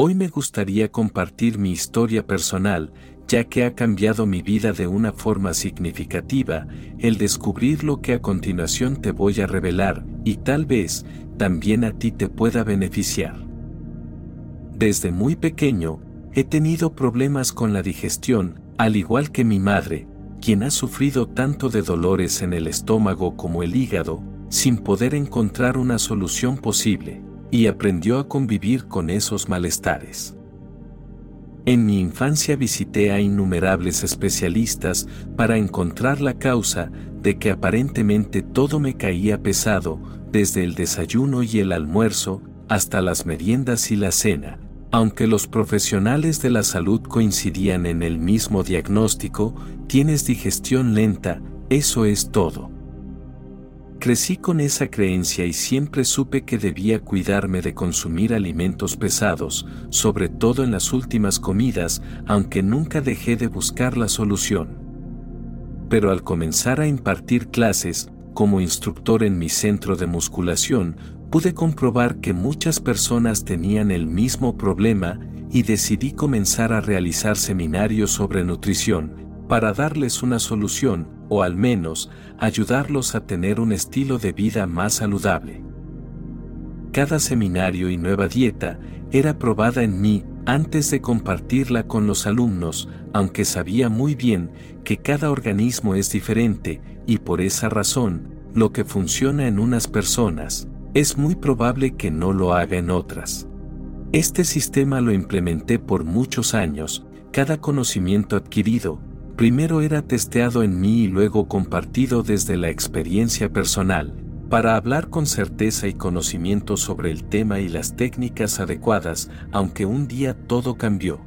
Hoy me gustaría compartir mi historia personal, ya que ha cambiado mi vida de una forma significativa, el descubrir lo que a continuación te voy a revelar, y tal vez, también a ti te pueda beneficiar. Desde muy pequeño, he tenido problemas con la digestión, al igual que mi madre, quien ha sufrido tanto de dolores en el estómago como el hígado, sin poder encontrar una solución posible, y aprendió a convivir con esos malestares. En mi infancia visité a innumerables especialistas para encontrar la causa de que aparentemente todo me caía pesado, desde el desayuno y el almuerzo hasta las meriendas y la cena. Aunque los profesionales de la salud coincidían en el mismo diagnóstico, tienes digestión lenta, eso es todo. Crecí con esa creencia y siempre supe que debía cuidarme de consumir alimentos pesados, sobre todo en las últimas comidas, aunque nunca dejé de buscar la solución. Pero al comenzar a impartir clases, como instructor en mi centro de musculación, pude comprobar que muchas personas tenían el mismo problema y decidí comenzar a realizar seminarios sobre nutrición, para darles una solución, o al menos, ayudarlos a tener un estilo de vida más saludable. Cada seminario y nueva dieta era probada en mí antes de compartirla con los alumnos, aunque sabía muy bien que cada organismo es diferente y por esa razón, lo que funciona en unas personas, es muy probable que no lo haga en otras. Este sistema lo implementé por muchos años, cada conocimiento adquirido, primero era testeado en mí y luego compartido desde la experiencia personal, para hablar con certeza y conocimiento sobre el tema y las técnicas adecuadas, aunque un día todo cambió.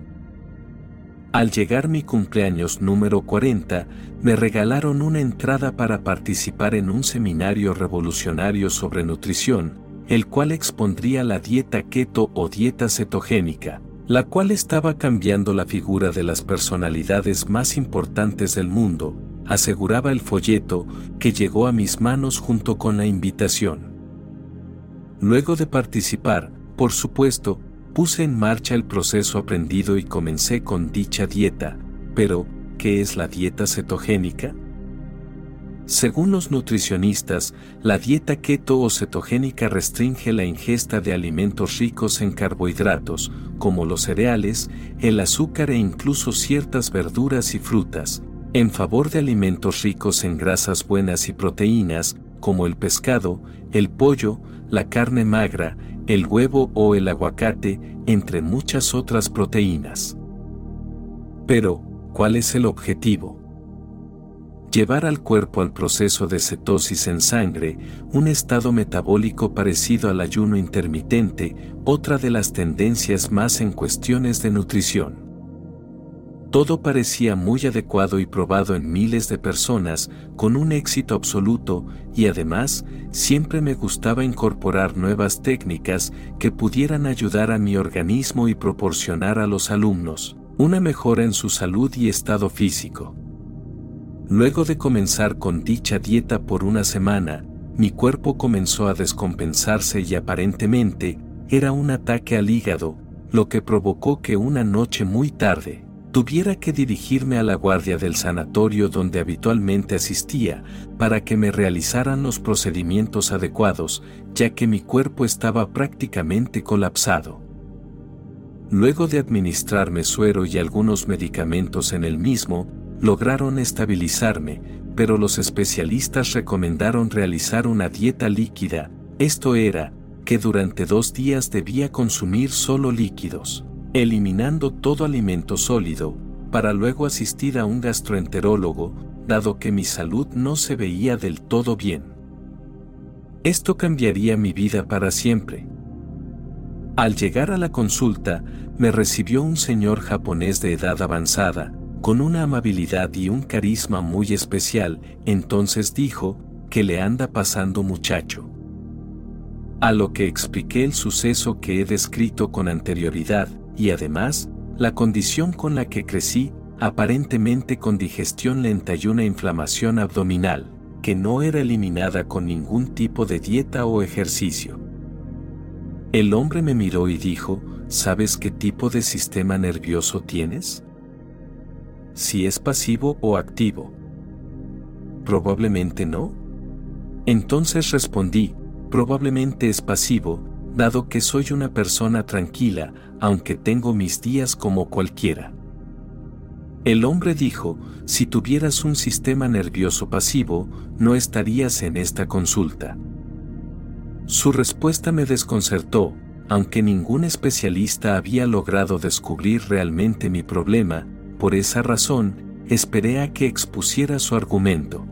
Al llegar mi cumpleaños número 40, me regalaron una entrada para participar en un seminario revolucionario sobre nutrición, el cual expondría la dieta keto o dieta cetogénica, la cual estaba cambiando la figura de las personalidades más importantes del mundo, aseguraba el folleto que llegó a mis manos junto con la invitación. Luego de participar, por supuesto, puse en marcha el proceso aprendido y comencé con dicha dieta, pero, ¿qué es la dieta cetogénica? Según los nutricionistas, la dieta keto o cetogénica restringe la ingesta de alimentos ricos en carbohidratos, como los cereales, el azúcar e incluso ciertas verduras y frutas, en favor de alimentos ricos en grasas buenas y proteínas, como el pescado, el pollo, la carne magra, el huevo o el aguacate, entre muchas otras proteínas. Pero, ¿cuál es el objetivo? Llevar al cuerpo al proceso de cetosis en sangre, un estado metabólico parecido al ayuno intermitente, otra de las tendencias más en cuestiones de nutrición. Todo parecía muy adecuado y probado en miles de personas, con un éxito absoluto, y además, siempre me gustaba incorporar nuevas técnicas que pudieran ayudar a mi organismo y proporcionar a los alumnos una mejora en su salud y estado físico. Luego de comenzar con dicha dieta por una semana, mi cuerpo comenzó a descompensarse y aparentemente era un ataque al hígado, lo que provocó que una noche muy tarde tuviera que dirigirme a la guardia del sanatorio donde habitualmente asistía para que me realizaran los procedimientos adecuados, ya que mi cuerpo estaba prácticamente colapsado. Luego de administrarme suero y algunos medicamentos en el mismo, lograron estabilizarme, pero los especialistas recomendaron realizar una dieta líquida, esto era, que durante dos días debía consumir solo líquidos, eliminando todo alimento sólido, para luego asistir a un gastroenterólogo, dado que mi salud no se veía del todo bien. Esto cambiaría mi vida para siempre. Al llegar a la consulta, me recibió un señor japonés de edad avanzada, con una amabilidad y un carisma muy especial, entonces dijo, ¿qué le anda pasando muchacho? A lo que expliqué el suceso que he descrito con anterioridad, y además, la condición con la que crecí, aparentemente con digestión lenta y una inflamación abdominal, que no era eliminada con ningún tipo de dieta o ejercicio. El hombre me miró y dijo, ¿sabes qué tipo de sistema nervioso tienes? Si es pasivo o activo. Probablemente no. Entonces respondí, probablemente es pasivo, dado que soy una persona tranquila, aunque tengo mis días como cualquiera. El hombre dijo, si tuvieras un sistema nervioso pasivo, no estarías en esta consulta. Su respuesta me desconcertó, aunque ningún especialista había logrado descubrir realmente mi problema, por esa razón, esperé a que expusiera su argumento.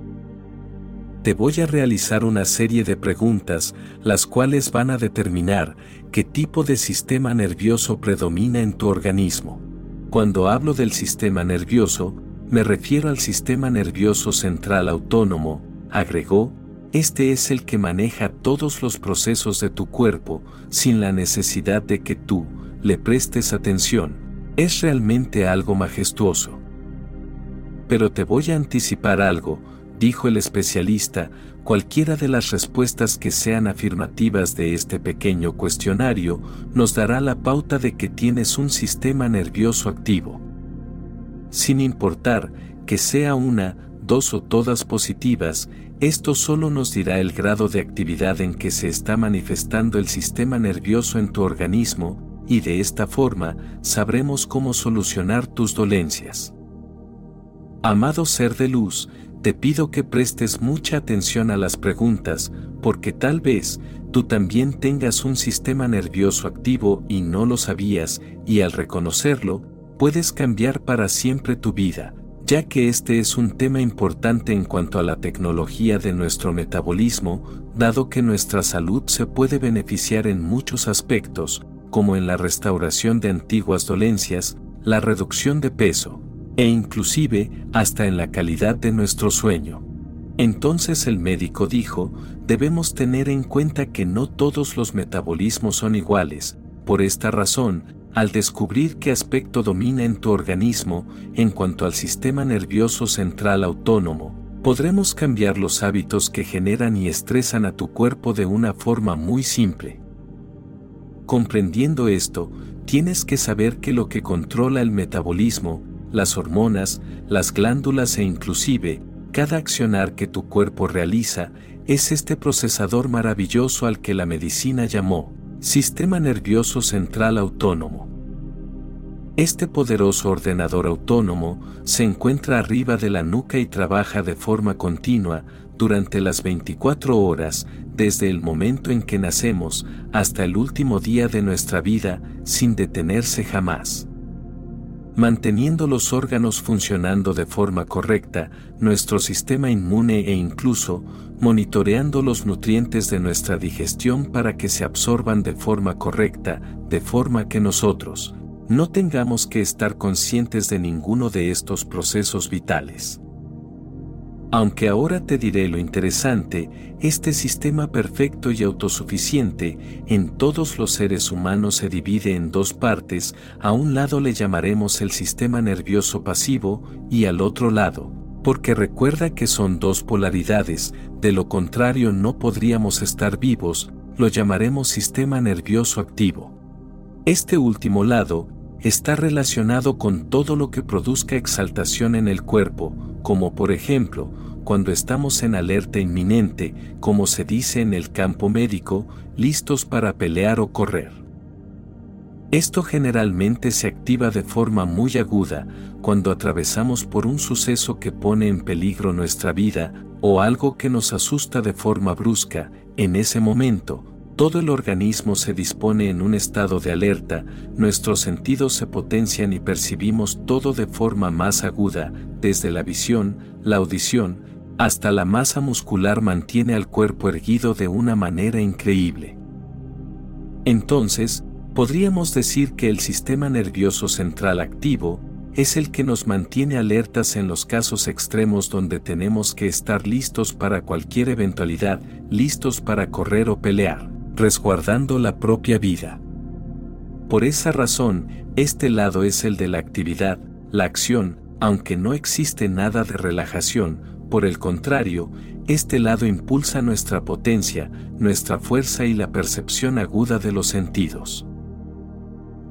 Te voy a realizar una serie de preguntas, las cuales van a determinar qué tipo de sistema nervioso predomina en tu organismo. Cuando hablo del sistema nervioso, me refiero al sistema nervioso central autónomo, agregó, este es el que maneja todos los procesos de tu cuerpo sin la necesidad de que tú le prestes atención. Es realmente algo majestuoso. Pero te voy a anticipar algo, dijo el especialista, cualquiera de las respuestas que sean afirmativas de este pequeño cuestionario nos dará la pauta de que tienes un sistema nervioso activo. Sin importar que sea una, dos o todas positivas, esto solo nos dirá el grado de actividad en que se está manifestando el sistema nervioso en tu organismo, y de esta forma sabremos cómo solucionar tus dolencias. Amado ser de luz, te pido que prestes mucha atención a las preguntas, porque tal vez tú también tengas un sistema nervioso activo y no lo sabías, y al reconocerlo, puedes cambiar para siempre tu vida, ya que este es un tema importante en cuanto a la tecnología de nuestro metabolismo, dado que nuestra salud se puede beneficiar en muchos aspectos, como en la restauración de antiguas dolencias, la reducción de peso, e inclusive hasta en la calidad de nuestro sueño. Entonces el médico dijo, debemos tener en cuenta que no todos los metabolismos son iguales, por esta razón, al descubrir qué aspecto domina en tu organismo en cuanto al sistema nervioso central autónomo, podremos cambiar los hábitos que generan y estresan a tu cuerpo de una forma muy simple. Comprendiendo esto, tienes que saber que lo que controla el metabolismo, las hormonas, las glándulas e inclusive, cada accionar que tu cuerpo realiza, es este procesador maravilloso al que la medicina llamó Sistema Nervioso Central Autónomo. Este poderoso ordenador autónomo se encuentra arriba de la nuca y trabaja de forma continua durante las 24 horas desde el momento en que nacemos hasta el último día de nuestra vida sin detenerse jamás. Manteniendo los órganos funcionando de forma correcta, nuestro sistema inmune e incluso monitoreando los nutrientes de nuestra digestión para que se absorban de forma correcta, de forma que nosotros no tengamos que estar conscientes de ninguno de estos procesos vitales. Aunque ahora te diré lo interesante, este sistema perfecto y autosuficiente en todos los seres humanos se divide en dos partes, a un lado le llamaremos el sistema nervioso pasivo y al otro lado, porque recuerda que son dos polaridades, de lo contrario no podríamos estar vivos, lo llamaremos sistema nervioso activo. Este último lado está relacionado con todo lo que produzca exaltación en el cuerpo, como por ejemplo, cuando estamos en alerta inminente, como se dice en el campo médico, listos para pelear o correr. Esto generalmente se activa de forma muy aguda cuando atravesamos por un suceso que pone en peligro nuestra vida o algo que nos asusta de forma brusca. En ese momento, todo el organismo se dispone en un estado de alerta, nuestros sentidos se potencian y percibimos todo de forma más aguda, desde la visión, la audición, hasta la masa muscular mantiene al cuerpo erguido de una manera increíble. Entonces, podríamos decir que el sistema nervioso central activo es el que nos mantiene alertas en los casos extremos donde tenemos que estar listos para cualquier eventualidad, listos para correr o pelear, resguardando la propia vida. Por esa razón, este lado es el de la actividad, la acción, aunque no existe nada de relajación, Por el contrario, este lado impulsa nuestra potencia, nuestra fuerza y la percepción aguda de los sentidos.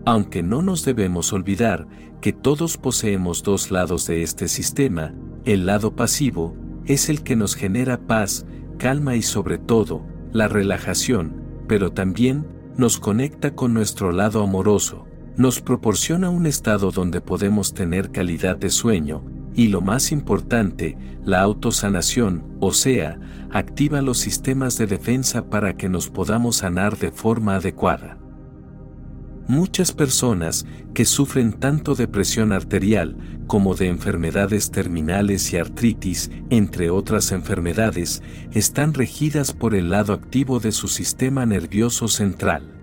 Aunque no nos debemos olvidar que todos poseemos dos lados de este sistema, el lado pasivo es el que nos genera paz, calma y sobre todo, la relajación, pero también nos conecta con nuestro lado amoroso, nos proporciona un estado donde podemos tener calidad de sueño, y lo más importante, la autosanación, o sea, activa los sistemas de defensa para que nos podamos sanar de forma adecuada. Muchas personas que sufren tanto de presión arterial como de enfermedades terminales y artritis, entre otras enfermedades, están regidas por el lado activo de su sistema nervioso central.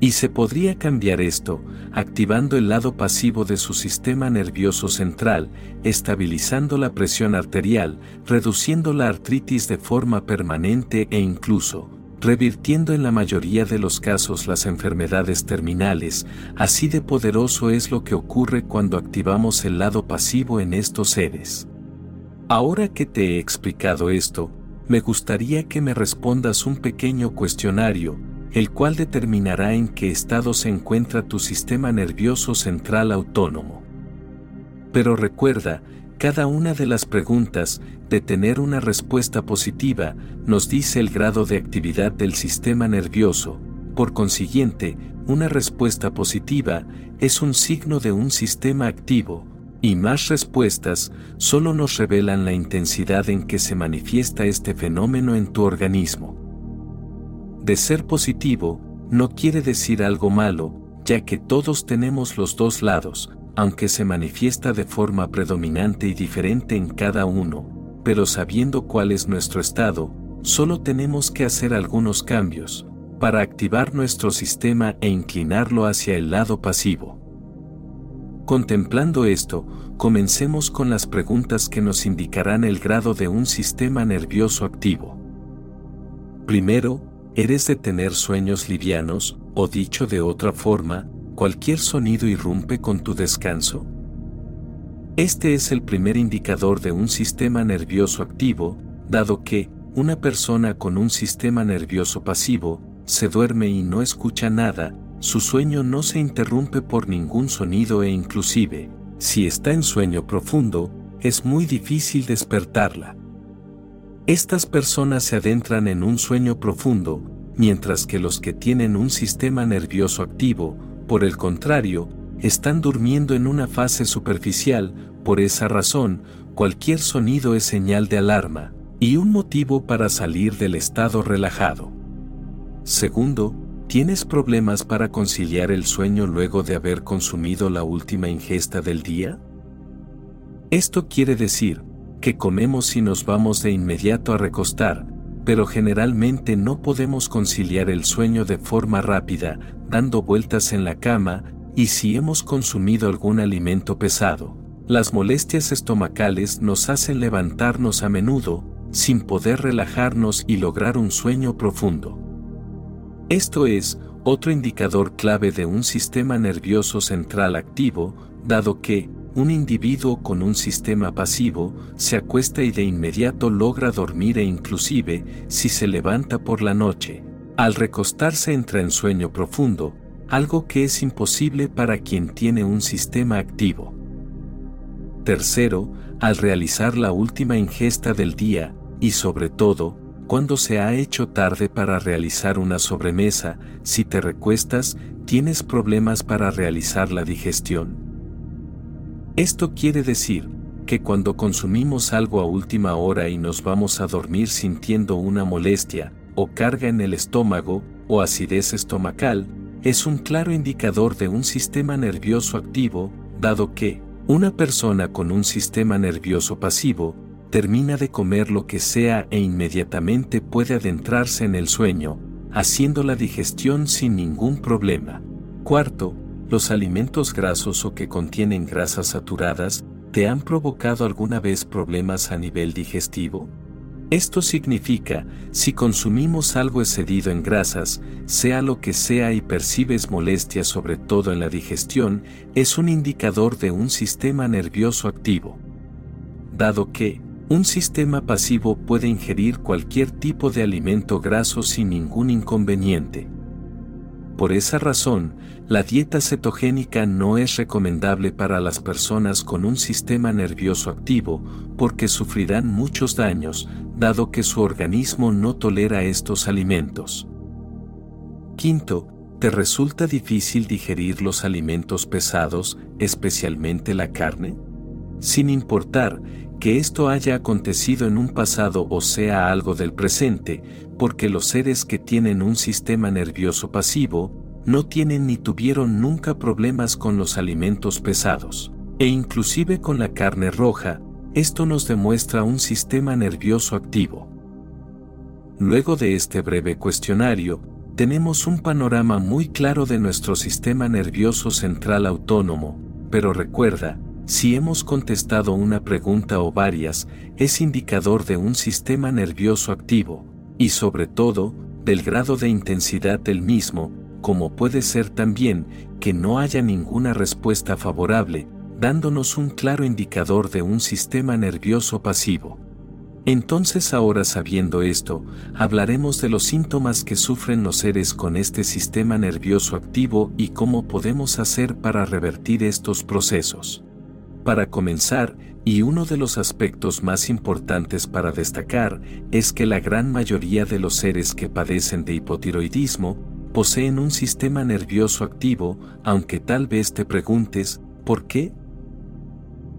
Y se podría cambiar esto, activando el lado pasivo de su sistema nervioso central, estabilizando la presión arterial, reduciendo la artritis de forma permanente e incluso, revirtiendo en la mayoría de los casos las enfermedades terminales, así de poderoso es lo que ocurre cuando activamos el lado pasivo en estos seres. Ahora que te he explicado esto, me gustaría que me respondas un pequeño cuestionario, el cual determinará en qué estado se encuentra tu sistema nervioso central autónomo. Pero recuerda, cada una de las preguntas, de tener una respuesta positiva, nos dice el grado de actividad del sistema nervioso. Por consiguiente, una respuesta positiva es un signo de un sistema activo, y más respuestas solo nos revelan la intensidad en que se manifiesta este fenómeno en tu organismo. De ser positivo, no quiere decir algo malo, ya que todos tenemos los dos lados, aunque se manifiesta de forma predominante y diferente en cada uno, pero sabiendo cuál es nuestro estado, solo tenemos que hacer algunos cambios, para activar nuestro sistema e inclinarlo hacia el lado pasivo. Contemplando esto, comencemos con las preguntas que nos indicarán el grado de un sistema nervioso activo. Primero, ¿eres de tener sueños livianos, o dicho de otra forma, cualquier sonido irrumpe con tu descanso? Este es el primer indicador de un sistema nervioso activo, dado que, una persona con un sistema nervioso pasivo, se duerme y no escucha nada, su sueño no se interrumpe por ningún sonido e inclusive, si está en sueño profundo, es muy difícil despertarla. Estas personas se adentran en un sueño profundo, mientras que los que tienen un sistema nervioso activo, por el contrario, están durmiendo en una fase superficial, por esa razón, cualquier sonido es señal de alarma, y un motivo para salir del estado relajado. Segundo, ¿tienes problemas para conciliar el sueño luego de haber consumido la última ingesta del día? Esto quiere decir, que comemos y nos vamos de inmediato a recostar, pero generalmente no podemos conciliar el sueño de forma rápida, dando vueltas en la cama, y si hemos consumido algún alimento pesado, las molestias estomacales nos hacen levantarnos a menudo, sin poder relajarnos y lograr un sueño profundo. Esto es, otro indicador clave de un sistema nervioso central activo, dado que, un individuo con un sistema pasivo se acuesta y de inmediato logra dormir e inclusive, si se levanta por la noche, al recostarse entra en sueño profundo, algo que es imposible para quien tiene un sistema activo. Tercero, al realizar la última ingesta del día, y sobre todo, cuando se ha hecho tarde para realizar una sobremesa, si te recuestas, tienes problemas para realizar la digestión. Esto quiere decir que cuando consumimos algo a última hora y nos vamos a dormir sintiendo una molestia, o carga en el estómago, o acidez estomacal, es un claro indicador de un sistema nervioso activo, dado que, una persona con un sistema nervioso pasivo, termina de comer lo que sea e inmediatamente puede adentrarse en el sueño, haciendo la digestión sin ningún problema. Cuarto, los alimentos grasos o que contienen grasas saturadas, ¿te han provocado alguna vez problemas a nivel digestivo? Esto significa, si consumimos algo excedido en grasas, sea lo que sea y percibes molestias sobre todo en la digestión, es un indicador de un sistema nervioso activo. Dado que, Un sistema pasivo puede ingerir cualquier tipo de alimento graso sin ningún inconveniente. Por esa razón, la dieta cetogénica no es recomendable para las personas con un sistema nervioso activo porque sufrirán muchos daños, dado que su organismo no tolera estos alimentos. Quinto, ¿te resulta difícil digerir los alimentos pesados, especialmente la carne? Sin importar que esto haya acontecido en un pasado o sea algo del presente, porque los seres que tienen un sistema nervioso pasivo, no tienen ni tuvieron nunca problemas con los alimentos pesados, e inclusive con la carne roja, esto nos demuestra un sistema nervioso activo. Luego de este breve cuestionario, tenemos un panorama muy claro de nuestro sistema nervioso central autónomo, pero recuerda, si hemos contestado una pregunta o varias, es indicador de un sistema nervioso activo, y sobre todo, del grado de intensidad del mismo, como puede ser también que no haya ninguna respuesta favorable, dándonos un claro indicador de un sistema nervioso pasivo. Entonces ahora sabiendo esto, hablaremos de los síntomas que sufren los seres con este sistema nervioso activo y cómo podemos hacer para revertir estos procesos. Para comenzar, y uno de los aspectos más importantes para destacar, es que la gran mayoría de los seres que padecen de hipotiroidismo, poseen un sistema nervioso activo, aunque tal vez te preguntes, ¿por qué?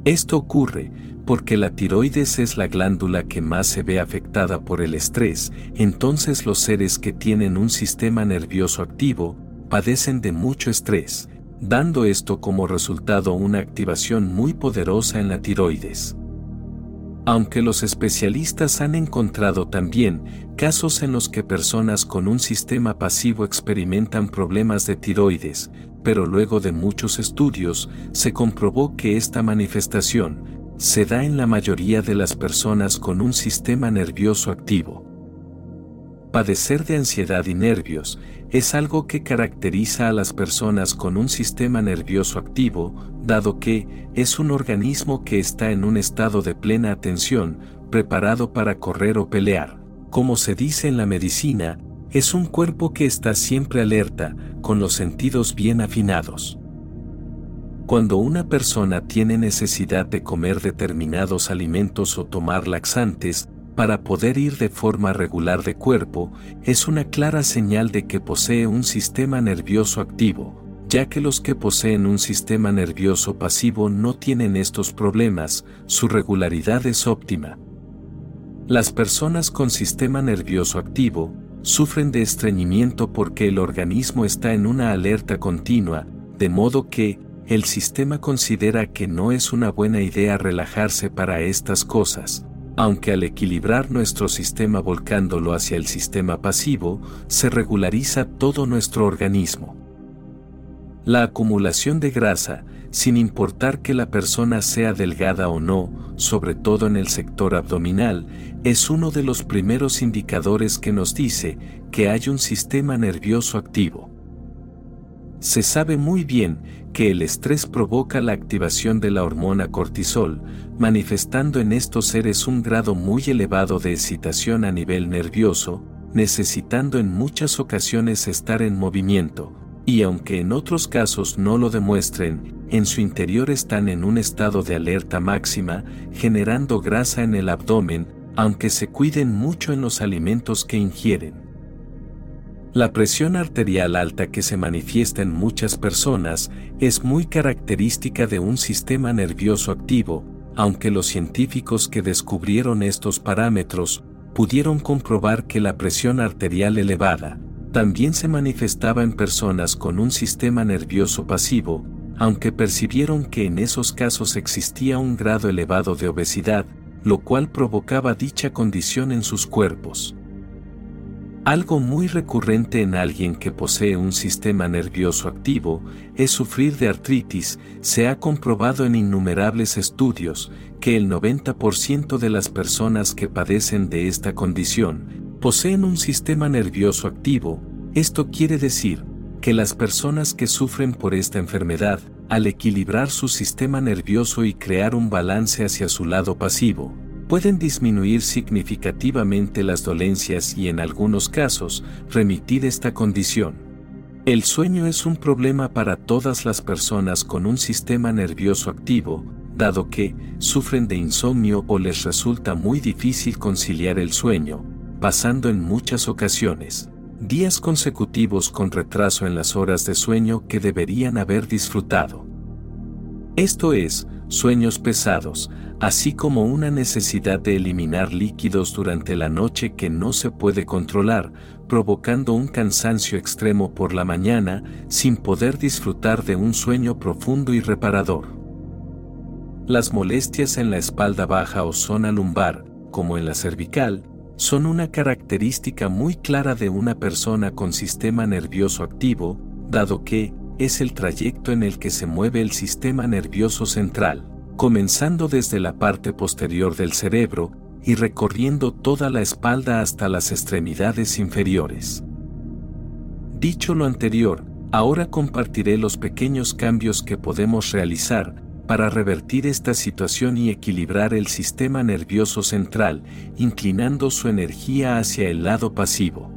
Esto ocurre porque la tiroides es la glándula que más se ve afectada por el estrés, entonces los seres que tienen un sistema nervioso activo, padecen de mucho estrés, dando esto como resultado una activación muy poderosa en la tiroides. Aunque los especialistas han encontrado también casos en los que personas con un sistema pasivo experimentan problemas de tiroides, pero luego de muchos estudios se comprobó que esta manifestación se da en la mayoría de las personas con un sistema nervioso activo. Padecer de ansiedad y nervios es algo que caracteriza a las personas con un sistema nervioso activo, dado que es un organismo que está en un estado de plena atención, preparado para correr o pelear. Como se dice en la medicina, es un cuerpo que está siempre alerta, con los sentidos bien afinados. Cuando una persona tiene necesidad de comer determinados alimentos o tomar laxantes, para poder ir de forma regular de cuerpo, es una clara señal de que posee un sistema nervioso activo, ya que los que poseen un sistema nervioso pasivo no tienen estos problemas, su regularidad es óptima. Las personas con sistema nervioso activo sufren de estreñimiento porque el organismo está en una alerta continua, de modo que, el sistema considera que no es una buena idea relajarse para estas cosas, aunque al equilibrar nuestro sistema volcándolo hacia el sistema pasivo, se regulariza todo nuestro organismo. La acumulación de grasa, sin importar que la persona sea delgada o no, sobre todo en el sector abdominal, es uno de los primeros indicadores que nos dice que hay un sistema nervioso activo. Se sabe muy bien que el estrés provoca la activación de la hormona cortisol, manifestando en estos seres un grado muy elevado de excitación a nivel nervioso, necesitando en muchas ocasiones estar en movimiento, y aunque en otros casos no lo demuestren, en su interior están en un estado de alerta máxima, generando grasa en el abdomen, aunque se cuiden mucho en los alimentos que ingieren. La presión arterial alta que se manifiesta en muchas personas es muy característica de un sistema nervioso activo, aunque los científicos que descubrieron estos parámetros pudieron comprobar que la presión arterial elevada también se manifestaba en personas con un sistema nervioso pasivo, aunque percibieron que en esos casos existía un grado elevado de obesidad, lo cual provocaba dicha condición en sus cuerpos. Algo muy recurrente en alguien que posee un sistema nervioso activo es sufrir de artritis. Se ha comprobado en innumerables estudios que el 90% de las personas que padecen de esta condición poseen un sistema nervioso activo. Esto quiere decir que las personas que sufren por esta enfermedad, al equilibrar su sistema nervioso y crear un balance hacia su lado pasivo, pueden disminuir significativamente las dolencias y en algunos casos remitir esta condición. El sueño es un problema para todas las personas con un sistema nervioso activo, dado que sufren de insomnio o les resulta muy difícil conciliar el sueño, pasando en muchas ocasiones días consecutivos con retraso en las horas de sueño que deberían haber disfrutado. Esto es, sueños pesados, así como una necesidad de eliminar líquidos durante la noche que no se puede controlar, provocando un cansancio extremo por la mañana sin poder disfrutar de un sueño profundo y reparador. Las molestias en la espalda baja o zona lumbar, como en la cervical, son una característica muy clara de una persona con sistema nervioso activo, dado que es el trayecto en el que se mueve el sistema nervioso central comenzando desde la parte posterior del cerebro y recorriendo toda la espalda hasta las extremidades inferiores. Dicho lo anterior, ahora compartiré los pequeños cambios que podemos realizar para revertir esta situación y equilibrar el sistema nervioso central, inclinando su energía hacia el lado pasivo.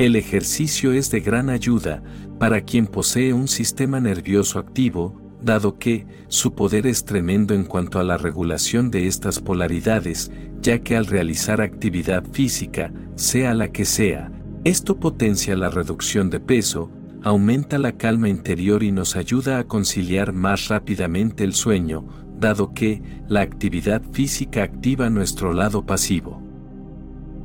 El ejercicio es de gran ayuda para quien posee un sistema nervioso activo, dado que su poder es tremendo en cuanto a la regulación de estas polaridades, ya que al realizar actividad física, sea la que sea, esto potencia la reducción de peso, aumenta la calma interior y nos ayuda a conciliar más rápidamente el sueño, dado que la actividad física activa nuestro lado pasivo.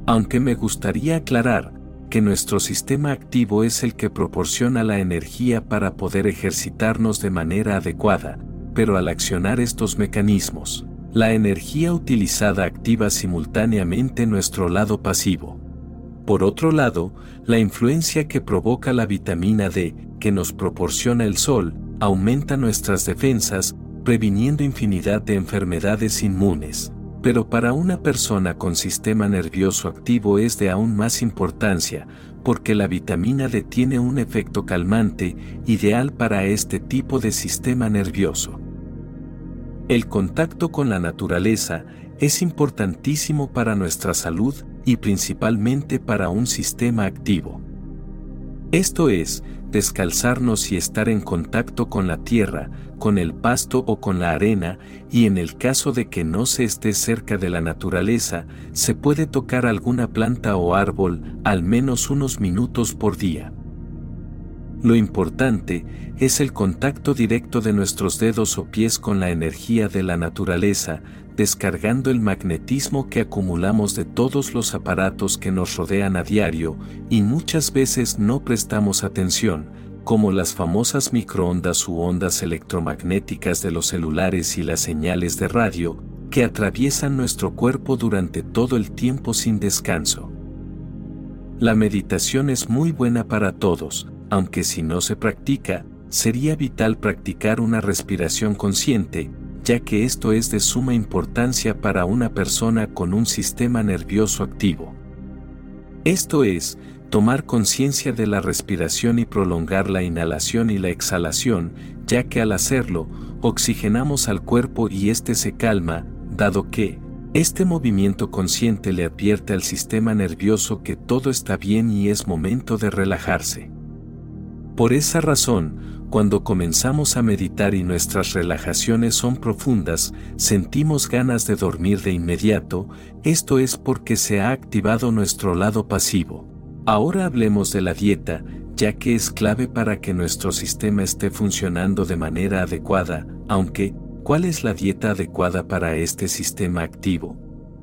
Aunque me gustaría aclarar, que nuestro sistema activo es el que proporciona la energía para poder ejercitarnos de manera adecuada, pero al accionar estos mecanismos, la energía utilizada activa simultáneamente nuestro lado pasivo. Por otro lado, la influencia que provoca la vitamina D, que nos proporciona el sol, aumenta nuestras defensas, previniendo infinidad de enfermedades inmunes pero para una persona con sistema nervioso activo es de aún más importancia, porque la vitamina D tiene un efecto calmante ideal para este tipo de sistema nervioso. El contacto con la naturaleza es importantísimo para nuestra salud y principalmente para un sistema activo. Esto es, descalzarnos y estar en contacto con la tierra, con el pasto o con la arena, y en el caso de que no se esté cerca de la naturaleza, se puede tocar alguna planta o árbol al menos unos minutos por día. Lo importante es el contacto directo de nuestros dedos o pies con la energía de la naturaleza, descargando el magnetismo que acumulamos de todos los aparatos que nos rodean a diario y muchas veces no prestamos atención, como las famosas microondas u ondas electromagnéticas de los celulares y las señales de radio, que atraviesan nuestro cuerpo durante todo el tiempo sin descanso. La meditación es muy buena para todos, aunque si no se practica, sería vital practicar una respiración consciente, ya que esto es de suma importancia para una persona con un sistema nervioso activo. Esto es, tomar conciencia de la respiración y prolongar la inhalación y la exhalación, ya que al hacerlo, oxigenamos al cuerpo y éste se calma, dado que, este movimiento consciente le advierte al sistema nervioso que todo está bien y es momento de relajarse. Por esa razón, cuando comenzamos a meditar y nuestras relajaciones son profundas, sentimos ganas de dormir de inmediato, esto es porque se ha activado nuestro lado pasivo. Ahora hablemos de la dieta, ya que es clave para que nuestro sistema esté funcionando de manera adecuada, aunque, ¿cuál es la dieta adecuada para este sistema activo?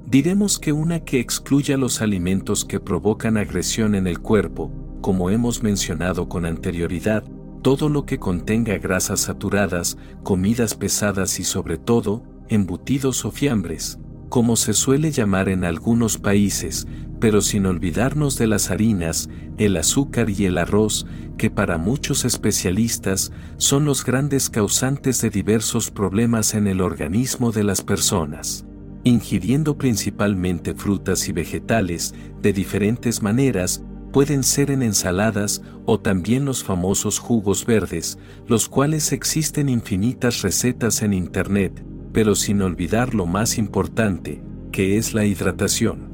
Diremos que una que excluya los alimentos que provocan agresión en el cuerpo, como hemos mencionado con anterioridad, todo lo que contenga grasas saturadas, comidas pesadas y sobre todo, embutidos o fiambres, como se suele llamar en algunos países, pero sin olvidarnos de las harinas, el azúcar y el arroz, que para muchos especialistas son los grandes causantes de diversos problemas en el organismo de las personas. Ingiriendo principalmente frutas y vegetales de diferentes maneras, pueden ser en ensaladas o también los famosos jugos verdes, los cuales existen infinitas recetas en Internet, pero sin olvidar lo más importante, que es la hidratación.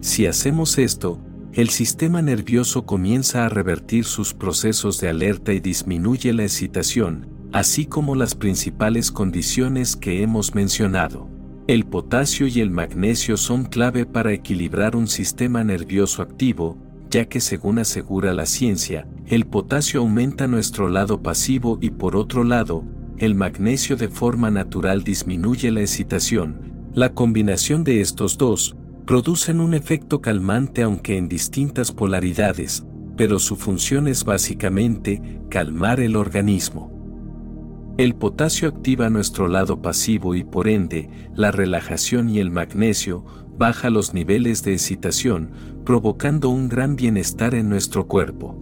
Si hacemos esto, el sistema nervioso comienza a revertir sus procesos de alerta y disminuye la excitación, así como las principales condiciones que hemos mencionado. El potasio y el magnesio son clave para equilibrar un sistema nervioso activo, ya que según asegura la ciencia, el potasio aumenta nuestro lado pasivo y por otro lado, el magnesio de forma natural disminuye la excitación. La combinación de estos dos producen un efecto calmante aunque en distintas polaridades, pero su función es básicamente calmar el organismo. El potasio activa nuestro lado pasivo y por ende, la relajación y el magnesio baja los niveles de excitación, provocando un gran bienestar en nuestro cuerpo.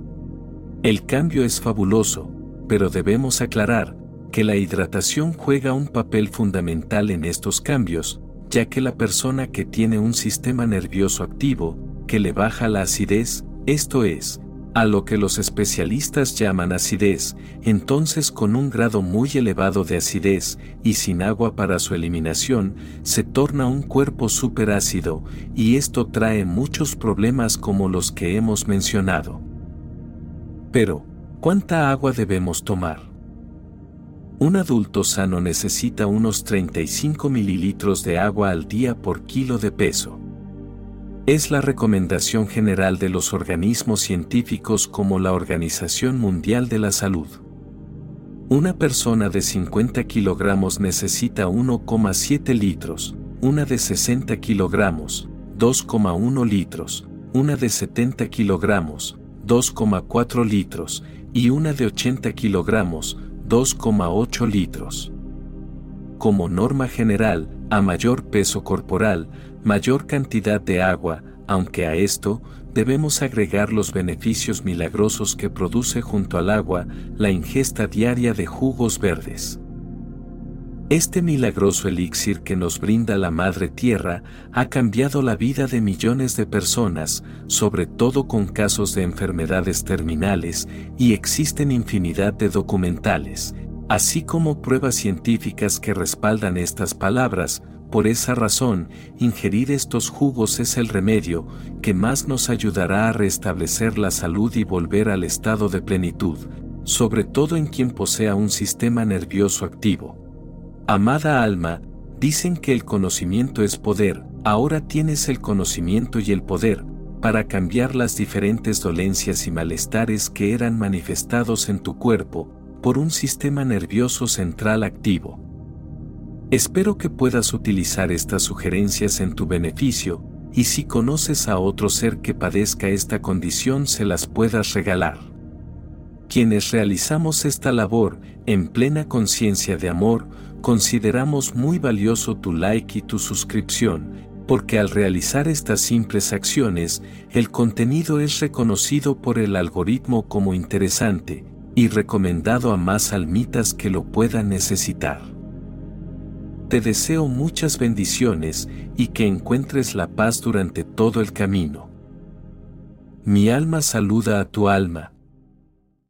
El cambio es fabuloso, pero debemos aclarar que la hidratación juega un papel fundamental en estos cambios, ya que la persona que tiene un sistema nervioso activo, que le baja la acidez, esto es, a lo que los especialistas llaman acidez, entonces con un grado muy elevado de acidez y sin agua para su eliminación, se torna un cuerpo superácido, y esto trae muchos problemas como los que hemos mencionado. Pero, ¿cuánta agua debemos tomar? Un adulto sano necesita unos 35 mililitros de agua al día por kilo de peso. Es la recomendación general de los organismos científicos como la Organización Mundial de la Salud. Una persona de 50 kilogramos necesita 1,7 litros, una de 60 kilogramos, 2,1 litros, una de 70 kilogramos, 2,4 litros, y una de 80 kilogramos, 2,8 litros. Como norma general, a mayor peso corporal, mayor cantidad de agua, aunque a esto debemos agregar los beneficios milagrosos que produce junto al agua la ingesta diaria de jugos verdes. Este milagroso elixir que nos brinda la Madre Tierra ha cambiado la vida de millones de personas, sobre todo con casos de enfermedades terminales, y existen infinidad de documentales, así como pruebas científicas que respaldan estas palabras, por esa razón, ingerir estos jugos es el remedio que más nos ayudará a restablecer la salud y volver al estado de plenitud, sobre todo en quien posea un sistema nervioso activo. Amada alma, dicen que el conocimiento es poder, ahora tienes el conocimiento y el poder, para cambiar las diferentes dolencias y malestares que eran manifestados en tu cuerpo, por un sistema nervioso central activo. Espero que puedas utilizar estas sugerencias en tu beneficio, y si conoces a otro ser que padezca esta condición se las puedas regalar. Quienes realizamos esta labor, en plena conciencia de amor, consideramos muy valioso tu like y tu suscripción, porque al realizar estas simples acciones, el contenido es reconocido por el algoritmo como interesante y recomendado a más almitas que lo puedan necesitar. Te deseo muchas bendiciones y que encuentres la paz durante todo el camino. Mi alma saluda a tu alma,